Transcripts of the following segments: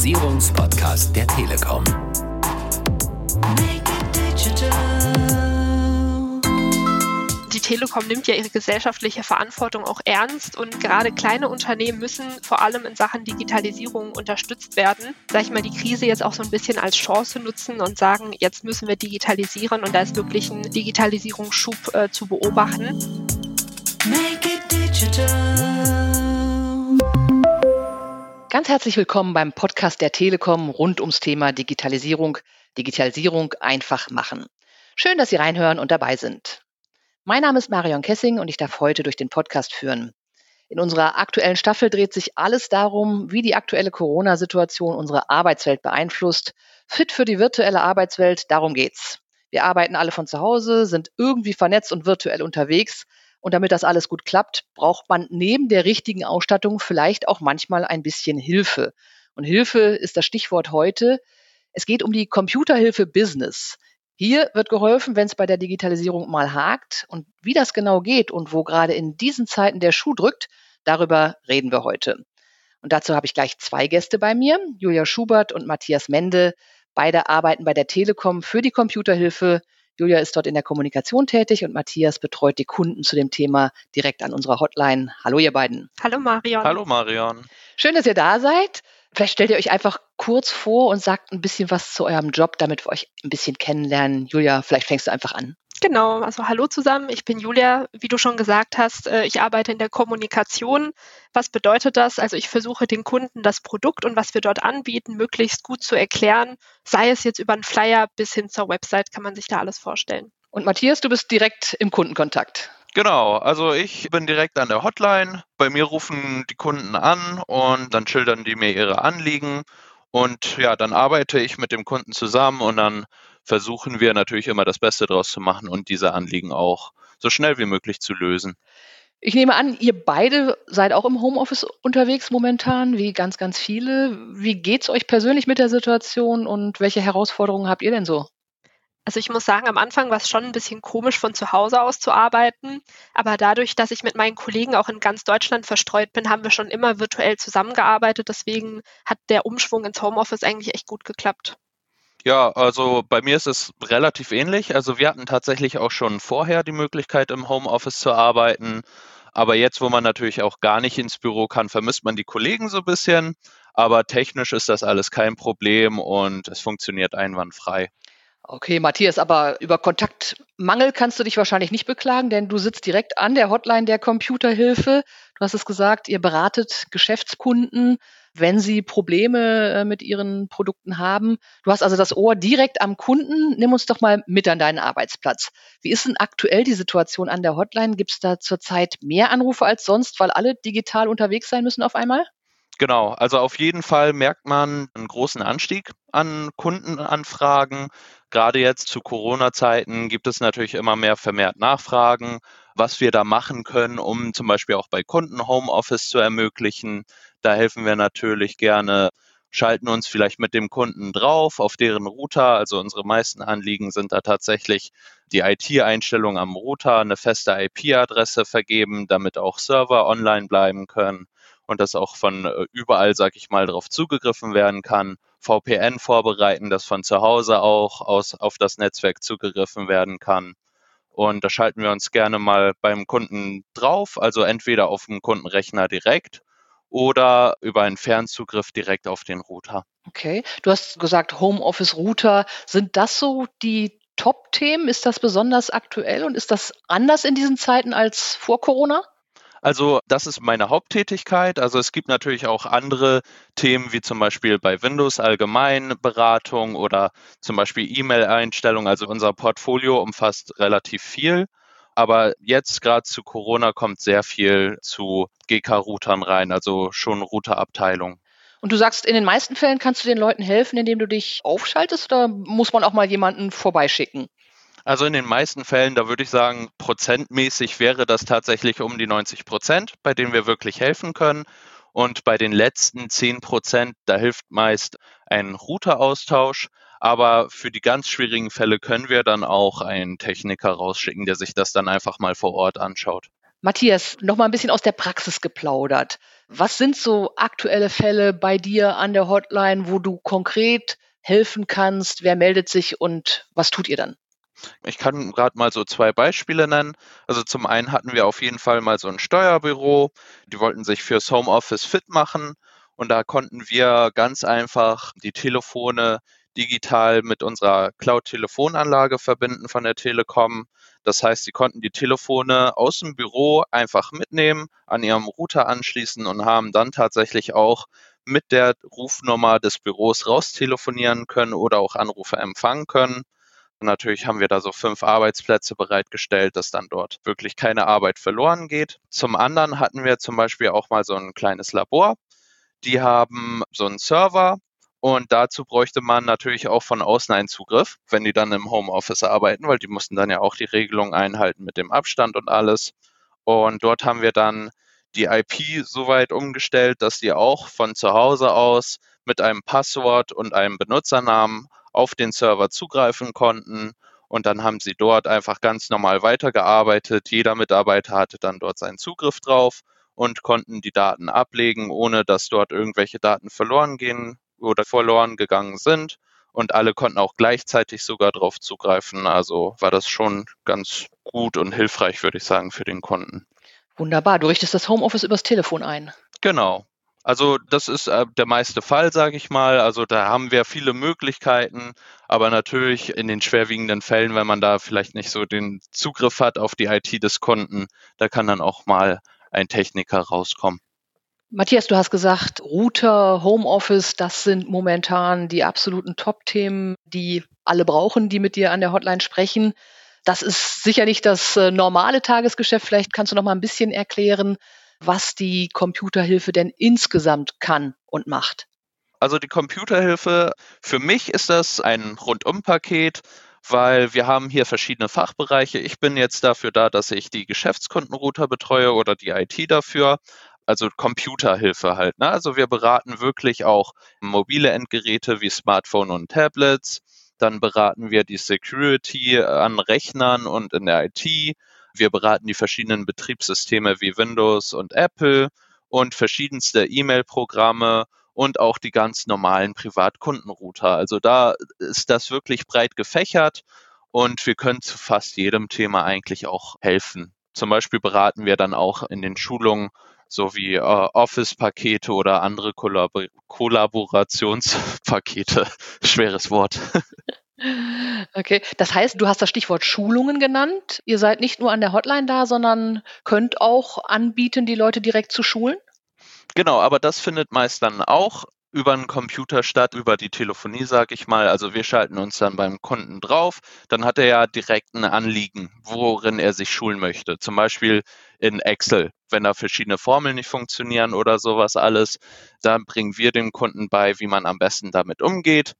Digitalisierungspodcast der Telekom. Die Telekom nimmt ja ihre gesellschaftliche Verantwortung auch ernst und gerade kleine Unternehmen müssen vor allem in Sachen Digitalisierung unterstützt werden. Sag ich mal, die Krise jetzt auch so ein bisschen als Chance nutzen und sagen, jetzt müssen wir digitalisieren und da ist wirklich ein Digitalisierungsschub äh, zu beobachten. Make it digital. Ganz herzlich willkommen beim Podcast der Telekom rund ums Thema Digitalisierung. Digitalisierung einfach machen. Schön, dass Sie reinhören und dabei sind. Mein Name ist Marion Kessing und ich darf heute durch den Podcast führen. In unserer aktuellen Staffel dreht sich alles darum, wie die aktuelle Corona-Situation unsere Arbeitswelt beeinflusst. Fit für die virtuelle Arbeitswelt, darum geht's. Wir arbeiten alle von zu Hause, sind irgendwie vernetzt und virtuell unterwegs und damit das alles gut klappt, braucht man neben der richtigen Ausstattung vielleicht auch manchmal ein bisschen Hilfe. Und Hilfe ist das Stichwort heute. Es geht um die Computerhilfe Business. Hier wird geholfen, wenn es bei der Digitalisierung mal hakt. Und wie das genau geht und wo gerade in diesen Zeiten der Schuh drückt, darüber reden wir heute. Und dazu habe ich gleich zwei Gäste bei mir, Julia Schubert und Matthias Mende. Beide arbeiten bei der Telekom für die Computerhilfe. Julia ist dort in der Kommunikation tätig und Matthias betreut die Kunden zu dem Thema direkt an unserer Hotline. Hallo ihr beiden. Hallo Marion. Hallo Marion. Schön, dass ihr da seid. Vielleicht stellt ihr euch einfach kurz vor und sagt ein bisschen was zu eurem Job, damit wir euch ein bisschen kennenlernen. Julia, vielleicht fängst du einfach an. Genau, also hallo zusammen, ich bin Julia. Wie du schon gesagt hast, äh, ich arbeite in der Kommunikation. Was bedeutet das? Also ich versuche den Kunden das Produkt und was wir dort anbieten, möglichst gut zu erklären. Sei es jetzt über einen Flyer bis hin zur Website, kann man sich da alles vorstellen. Und Matthias, du bist direkt im Kundenkontakt. Genau, also ich bin direkt an der Hotline. Bei mir rufen die Kunden an und dann schildern die mir ihre Anliegen. Und ja, dann arbeite ich mit dem Kunden zusammen und dann versuchen wir natürlich immer das Beste daraus zu machen und diese Anliegen auch so schnell wie möglich zu lösen. Ich nehme an, ihr beide seid auch im Homeoffice unterwegs momentan, wie ganz, ganz viele. Wie geht es euch persönlich mit der Situation und welche Herausforderungen habt ihr denn so? Also ich muss sagen, am Anfang war es schon ein bisschen komisch, von zu Hause aus zu arbeiten. Aber dadurch, dass ich mit meinen Kollegen auch in ganz Deutschland verstreut bin, haben wir schon immer virtuell zusammengearbeitet. Deswegen hat der Umschwung ins Homeoffice eigentlich echt gut geklappt. Ja, also bei mir ist es relativ ähnlich. Also wir hatten tatsächlich auch schon vorher die Möglichkeit, im Homeoffice zu arbeiten. Aber jetzt, wo man natürlich auch gar nicht ins Büro kann, vermisst man die Kollegen so ein bisschen. Aber technisch ist das alles kein Problem und es funktioniert einwandfrei. Okay, Matthias, aber über Kontaktmangel kannst du dich wahrscheinlich nicht beklagen, denn du sitzt direkt an der Hotline der Computerhilfe. Du hast es gesagt, ihr beratet Geschäftskunden, wenn sie Probleme äh, mit ihren Produkten haben. Du hast also das Ohr direkt am Kunden. Nimm uns doch mal mit an deinen Arbeitsplatz. Wie ist denn aktuell die Situation an der Hotline? Gibt es da zurzeit mehr Anrufe als sonst, weil alle digital unterwegs sein müssen auf einmal? Genau, also auf jeden Fall merkt man einen großen Anstieg an Kundenanfragen. Gerade jetzt zu Corona-Zeiten gibt es natürlich immer mehr vermehrt Nachfragen, was wir da machen können, um zum Beispiel auch bei Kunden Homeoffice zu ermöglichen. Da helfen wir natürlich gerne, schalten uns vielleicht mit dem Kunden drauf auf deren Router. Also unsere meisten Anliegen sind da tatsächlich die IT-Einstellung am Router, eine feste IP-Adresse vergeben, damit auch Server online bleiben können und dass auch von äh, überall, sag ich mal, darauf zugegriffen werden kann. VPN vorbereiten, dass von zu Hause auch aus, auf das Netzwerk zugegriffen werden kann. Und da schalten wir uns gerne mal beim Kunden drauf, also entweder auf dem Kundenrechner direkt oder über einen Fernzugriff direkt auf den Router. Okay, du hast gesagt Homeoffice Router. Sind das so die Top-Themen? Ist das besonders aktuell und ist das anders in diesen Zeiten als vor Corona? Also das ist meine Haupttätigkeit. Also es gibt natürlich auch andere Themen wie zum Beispiel bei Windows allgemein Beratung oder zum Beispiel E-Mail-Einstellung. Also unser Portfolio umfasst relativ viel. Aber jetzt gerade zu Corona kommt sehr viel zu GK-Routern rein, also schon Routerabteilung. Und du sagst, in den meisten Fällen kannst du den Leuten helfen, indem du dich aufschaltest oder muss man auch mal jemanden vorbeischicken? Also in den meisten Fällen, da würde ich sagen, prozentmäßig wäre das tatsächlich um die 90 Prozent, bei denen wir wirklich helfen können. Und bei den letzten 10 Prozent, da hilft meist ein Routeraustausch. Aber für die ganz schwierigen Fälle können wir dann auch einen Techniker rausschicken, der sich das dann einfach mal vor Ort anschaut. Matthias, noch mal ein bisschen aus der Praxis geplaudert. Was sind so aktuelle Fälle bei dir an der Hotline, wo du konkret helfen kannst? Wer meldet sich und was tut ihr dann? Ich kann gerade mal so zwei Beispiele nennen. Also zum einen hatten wir auf jeden Fall mal so ein Steuerbüro, die wollten sich fürs Homeoffice fit machen und da konnten wir ganz einfach die Telefone digital mit unserer Cloud-Telefonanlage verbinden von der Telekom. Das heißt, sie konnten die Telefone aus dem Büro einfach mitnehmen, an ihrem Router anschließen und haben dann tatsächlich auch mit der Rufnummer des Büros raustelefonieren können oder auch Anrufe empfangen können. Natürlich haben wir da so fünf Arbeitsplätze bereitgestellt, dass dann dort wirklich keine Arbeit verloren geht. Zum anderen hatten wir zum Beispiel auch mal so ein kleines Labor. Die haben so einen Server, und dazu bräuchte man natürlich auch von außen einen Zugriff, wenn die dann im Homeoffice arbeiten, weil die mussten dann ja auch die Regelungen einhalten mit dem Abstand und alles. Und dort haben wir dann die IP so weit umgestellt, dass die auch von zu Hause aus mit einem Passwort und einem Benutzernamen auf den Server zugreifen konnten. Und dann haben sie dort einfach ganz normal weitergearbeitet. Jeder Mitarbeiter hatte dann dort seinen Zugriff drauf und konnten die Daten ablegen, ohne dass dort irgendwelche Daten verloren gehen oder verloren gegangen sind. Und alle konnten auch gleichzeitig sogar darauf zugreifen. Also war das schon ganz gut und hilfreich, würde ich sagen, für den Kunden. Wunderbar. Du richtest das Homeoffice übers Telefon ein. Genau. Also das ist äh, der meiste Fall, sage ich mal. Also da haben wir viele Möglichkeiten, aber natürlich in den schwerwiegenden Fällen, wenn man da vielleicht nicht so den Zugriff hat auf die IT des Kunden, da kann dann auch mal ein Techniker rauskommen. Matthias, du hast gesagt, Router, Homeoffice, das sind momentan die absoluten Top-Themen, die alle brauchen, die mit dir an der Hotline sprechen. Das ist sicher nicht das äh, normale Tagesgeschäft. Vielleicht kannst du noch mal ein bisschen erklären, was die Computerhilfe denn insgesamt kann und macht. Also die Computerhilfe, für mich ist das ein Rundum-Paket, weil wir haben hier verschiedene Fachbereiche. Ich bin jetzt dafür da, dass ich die Geschäftskundenrouter betreue oder die IT dafür also Computerhilfe halt. Ne? Also wir beraten wirklich auch mobile Endgeräte wie Smartphone und Tablets. Dann beraten wir die Security an Rechnern und in der IT. Wir beraten die verschiedenen Betriebssysteme wie Windows und Apple und verschiedenste E-Mail-Programme und auch die ganz normalen Privatkundenrouter. Also da ist das wirklich breit gefächert und wir können zu fast jedem Thema eigentlich auch helfen. Zum Beispiel beraten wir dann auch in den Schulungen sowie äh, Office-Pakete oder andere Kollab Kollaborationspakete. Schweres Wort. Okay, das heißt, du hast das Stichwort Schulungen genannt. Ihr seid nicht nur an der Hotline da, sondern könnt auch anbieten, die Leute direkt zu schulen? Genau, aber das findet meist dann auch über einen Computer statt, über die Telefonie, sage ich mal. Also wir schalten uns dann beim Kunden drauf. Dann hat er ja direkt ein Anliegen, worin er sich schulen möchte. Zum Beispiel in Excel, wenn da verschiedene Formeln nicht funktionieren oder sowas alles. Dann bringen wir dem Kunden bei, wie man am besten damit umgeht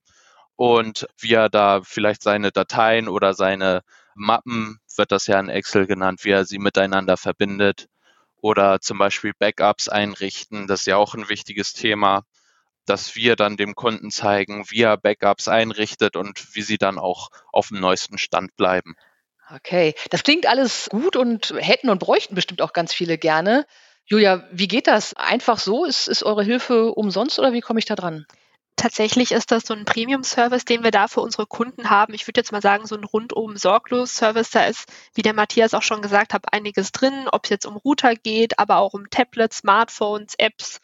und wie er da vielleicht seine Dateien oder seine Mappen, wird das ja in Excel genannt, wie er sie miteinander verbindet oder zum Beispiel Backups einrichten. Das ist ja auch ein wichtiges Thema dass wir dann dem Kunden zeigen, wie er Backups einrichtet und wie sie dann auch auf dem neuesten Stand bleiben. Okay, das klingt alles gut und hätten und bräuchten bestimmt auch ganz viele gerne. Julia, wie geht das? Einfach so? Ist, ist eure Hilfe umsonst oder wie komme ich da dran? Tatsächlich ist das so ein Premium-Service, den wir da für unsere Kunden haben. Ich würde jetzt mal sagen, so ein rundum sorglos Service. Da ist, wie der Matthias auch schon gesagt hat, einiges drin, ob es jetzt um Router geht, aber auch um Tablets, Smartphones, Apps,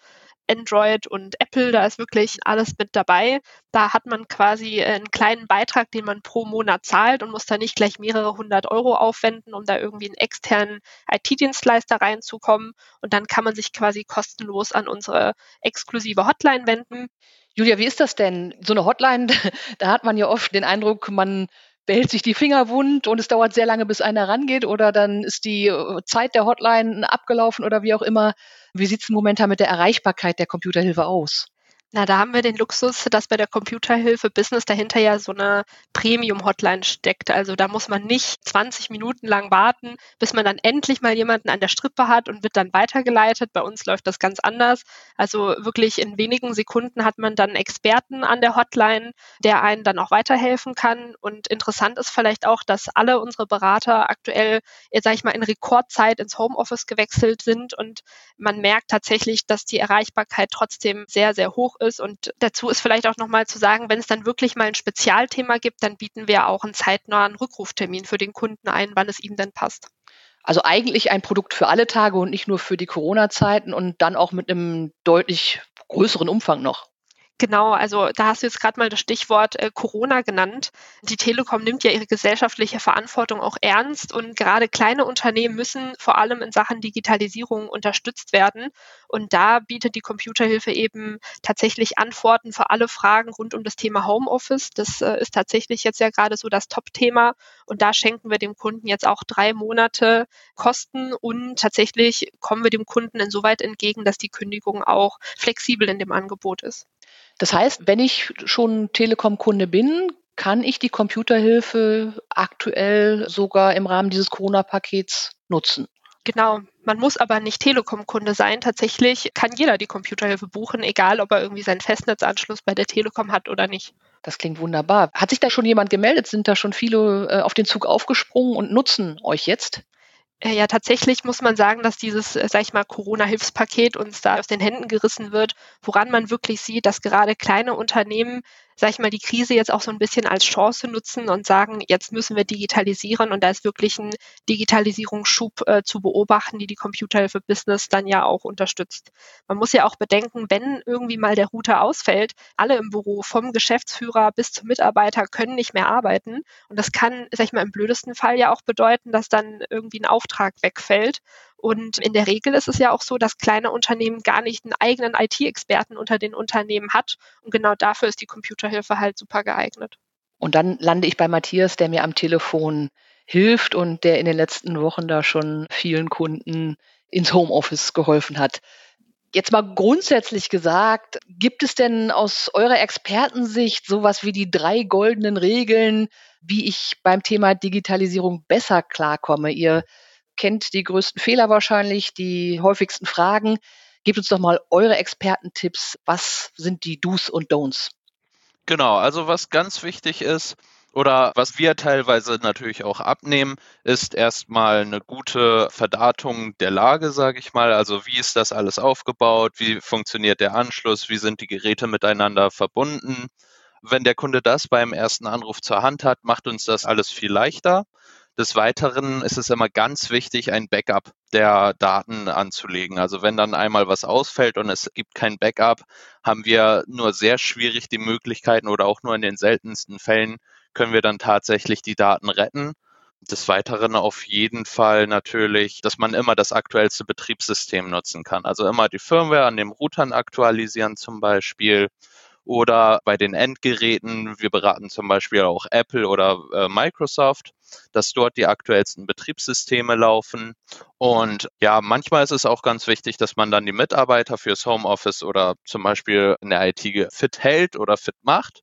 Android und Apple, da ist wirklich alles mit dabei. Da hat man quasi einen kleinen Beitrag, den man pro Monat zahlt und muss da nicht gleich mehrere hundert Euro aufwenden, um da irgendwie einen externen IT-Dienstleister reinzukommen. Und dann kann man sich quasi kostenlos an unsere exklusive Hotline wenden. Julia, wie ist das denn? So eine Hotline, da hat man ja oft den Eindruck, man behält sich die Finger wund und es dauert sehr lange, bis einer rangeht oder dann ist die äh, Zeit der Hotline abgelaufen oder wie auch immer. Wie sieht es momentan mit der Erreichbarkeit der Computerhilfe aus? Na, da haben wir den Luxus, dass bei der Computerhilfe Business dahinter ja so eine Premium-Hotline steckt. Also da muss man nicht 20 Minuten lang warten, bis man dann endlich mal jemanden an der Strippe hat und wird dann weitergeleitet. Bei uns läuft das ganz anders. Also wirklich in wenigen Sekunden hat man dann Experten an der Hotline, der einen dann auch weiterhelfen kann. Und interessant ist vielleicht auch, dass alle unsere Berater aktuell, sage ich mal, in Rekordzeit ins Homeoffice gewechselt sind und man merkt tatsächlich, dass die Erreichbarkeit trotzdem sehr, sehr hoch ist. Und dazu ist vielleicht auch nochmal zu sagen, wenn es dann wirklich mal ein Spezialthema gibt, dann bieten wir auch einen zeitnahen Rückruftermin für den Kunden ein, wann es ihm denn passt. Also eigentlich ein Produkt für alle Tage und nicht nur für die Corona-Zeiten und dann auch mit einem deutlich größeren Umfang noch. Genau, also da hast du jetzt gerade mal das Stichwort äh, Corona genannt. Die Telekom nimmt ja ihre gesellschaftliche Verantwortung auch ernst und gerade kleine Unternehmen müssen vor allem in Sachen Digitalisierung unterstützt werden. Und da bietet die Computerhilfe eben tatsächlich Antworten für alle Fragen rund um das Thema Homeoffice. Das äh, ist tatsächlich jetzt ja gerade so das Top-Thema. Und da schenken wir dem Kunden jetzt auch drei Monate Kosten und tatsächlich kommen wir dem Kunden insoweit entgegen, dass die Kündigung auch flexibel in dem Angebot ist. Das heißt, wenn ich schon Telekom-Kunde bin, kann ich die Computerhilfe aktuell sogar im Rahmen dieses Corona-Pakets nutzen. Genau. Man muss aber nicht Telekom-Kunde sein. Tatsächlich kann jeder die Computerhilfe buchen, egal ob er irgendwie seinen Festnetzanschluss bei der Telekom hat oder nicht. Das klingt wunderbar. Hat sich da schon jemand gemeldet? Sind da schon viele äh, auf den Zug aufgesprungen und nutzen euch jetzt? Äh, ja, tatsächlich muss man sagen, dass dieses, äh, sag ich mal, Corona-Hilfspaket uns da aus den Händen gerissen wird, woran man wirklich sieht, dass gerade kleine Unternehmen sag ich mal, die Krise jetzt auch so ein bisschen als Chance nutzen und sagen, jetzt müssen wir digitalisieren. Und da ist wirklich ein Digitalisierungsschub äh, zu beobachten, die die Computerhilfe Business dann ja auch unterstützt. Man muss ja auch bedenken, wenn irgendwie mal der Router ausfällt, alle im Büro, vom Geschäftsführer bis zum Mitarbeiter können nicht mehr arbeiten. Und das kann, sag ich mal, im blödesten Fall ja auch bedeuten, dass dann irgendwie ein Auftrag wegfällt und in der Regel ist es ja auch so, dass kleine Unternehmen gar nicht einen eigenen IT-Experten unter den Unternehmen hat. Und genau dafür ist die Computerhilfe halt super geeignet. Und dann lande ich bei Matthias, der mir am Telefon hilft und der in den letzten Wochen da schon vielen Kunden ins Homeoffice geholfen hat. Jetzt mal grundsätzlich gesagt, gibt es denn aus eurer Expertensicht sowas wie die drei goldenen Regeln, wie ich beim Thema Digitalisierung besser klarkomme? Ihr kennt die größten Fehler wahrscheinlich, die häufigsten Fragen. Gebt uns doch mal eure Expertentipps. Was sind die Do's und Don'ts? Genau, also was ganz wichtig ist, oder was wir teilweise natürlich auch abnehmen, ist erstmal eine gute Verdatung der Lage, sage ich mal. Also wie ist das alles aufgebaut? Wie funktioniert der Anschluss? Wie sind die Geräte miteinander verbunden? Wenn der Kunde das beim ersten Anruf zur Hand hat, macht uns das alles viel leichter. Des Weiteren ist es immer ganz wichtig, ein Backup der Daten anzulegen. Also wenn dann einmal was ausfällt und es gibt kein Backup, haben wir nur sehr schwierig die Möglichkeiten oder auch nur in den seltensten Fällen können wir dann tatsächlich die Daten retten. Des Weiteren auf jeden Fall natürlich, dass man immer das aktuellste Betriebssystem nutzen kann. Also immer die Firmware an den Routern aktualisieren zum Beispiel oder bei den Endgeräten. Wir beraten zum Beispiel auch Apple oder äh, Microsoft, dass dort die aktuellsten Betriebssysteme laufen. Und ja, manchmal ist es auch ganz wichtig, dass man dann die Mitarbeiter fürs Homeoffice oder zum Beispiel in der IT fit hält oder fit macht.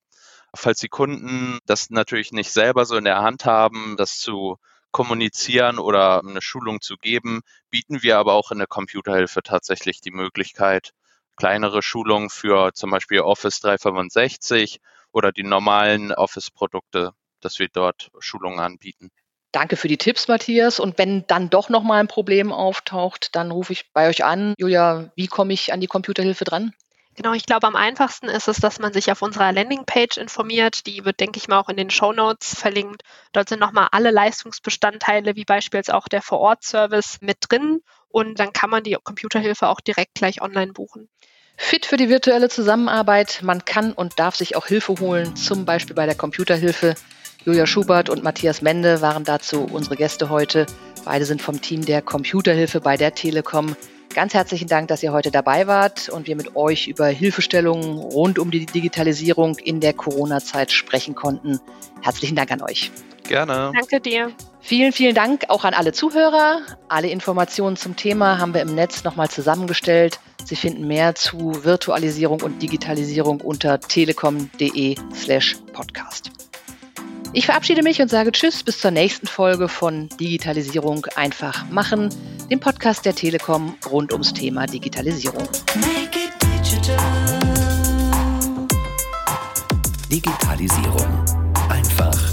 Falls die Kunden das natürlich nicht selber so in der Hand haben, das zu kommunizieren oder eine Schulung zu geben, bieten wir aber auch in der Computerhilfe tatsächlich die Möglichkeit, kleinere Schulungen für zum Beispiel Office 365 oder die normalen Office-Produkte, dass wir dort Schulungen anbieten. Danke für die Tipps, Matthias. Und wenn dann doch noch mal ein Problem auftaucht, dann rufe ich bei euch an. Julia, wie komme ich an die Computerhilfe dran? Genau, ich glaube, am einfachsten ist es, dass man sich auf unserer Landingpage informiert. Die wird, denke ich mal, auch in den Show Notes verlinkt. Dort sind nochmal alle Leistungsbestandteile, wie beispielsweise auch der Vor-Ort-Service mit drin. Und dann kann man die Computerhilfe auch direkt gleich online buchen. Fit für die virtuelle Zusammenarbeit. Man kann und darf sich auch Hilfe holen, zum Beispiel bei der Computerhilfe. Julia Schubert und Matthias Mende waren dazu unsere Gäste heute. Beide sind vom Team der Computerhilfe bei der Telekom. Ganz herzlichen Dank, dass ihr heute dabei wart und wir mit euch über Hilfestellungen rund um die Digitalisierung in der Corona-Zeit sprechen konnten. Herzlichen Dank an euch. Gerne. Danke dir. Vielen, vielen Dank auch an alle Zuhörer. Alle Informationen zum Thema haben wir im Netz nochmal zusammengestellt. Sie finden mehr zu Virtualisierung und Digitalisierung unter telekom.de slash podcast. Ich verabschiede mich und sage Tschüss bis zur nächsten Folge von Digitalisierung einfach machen, dem Podcast der Telekom rund ums Thema Digitalisierung. Digitalisierung einfach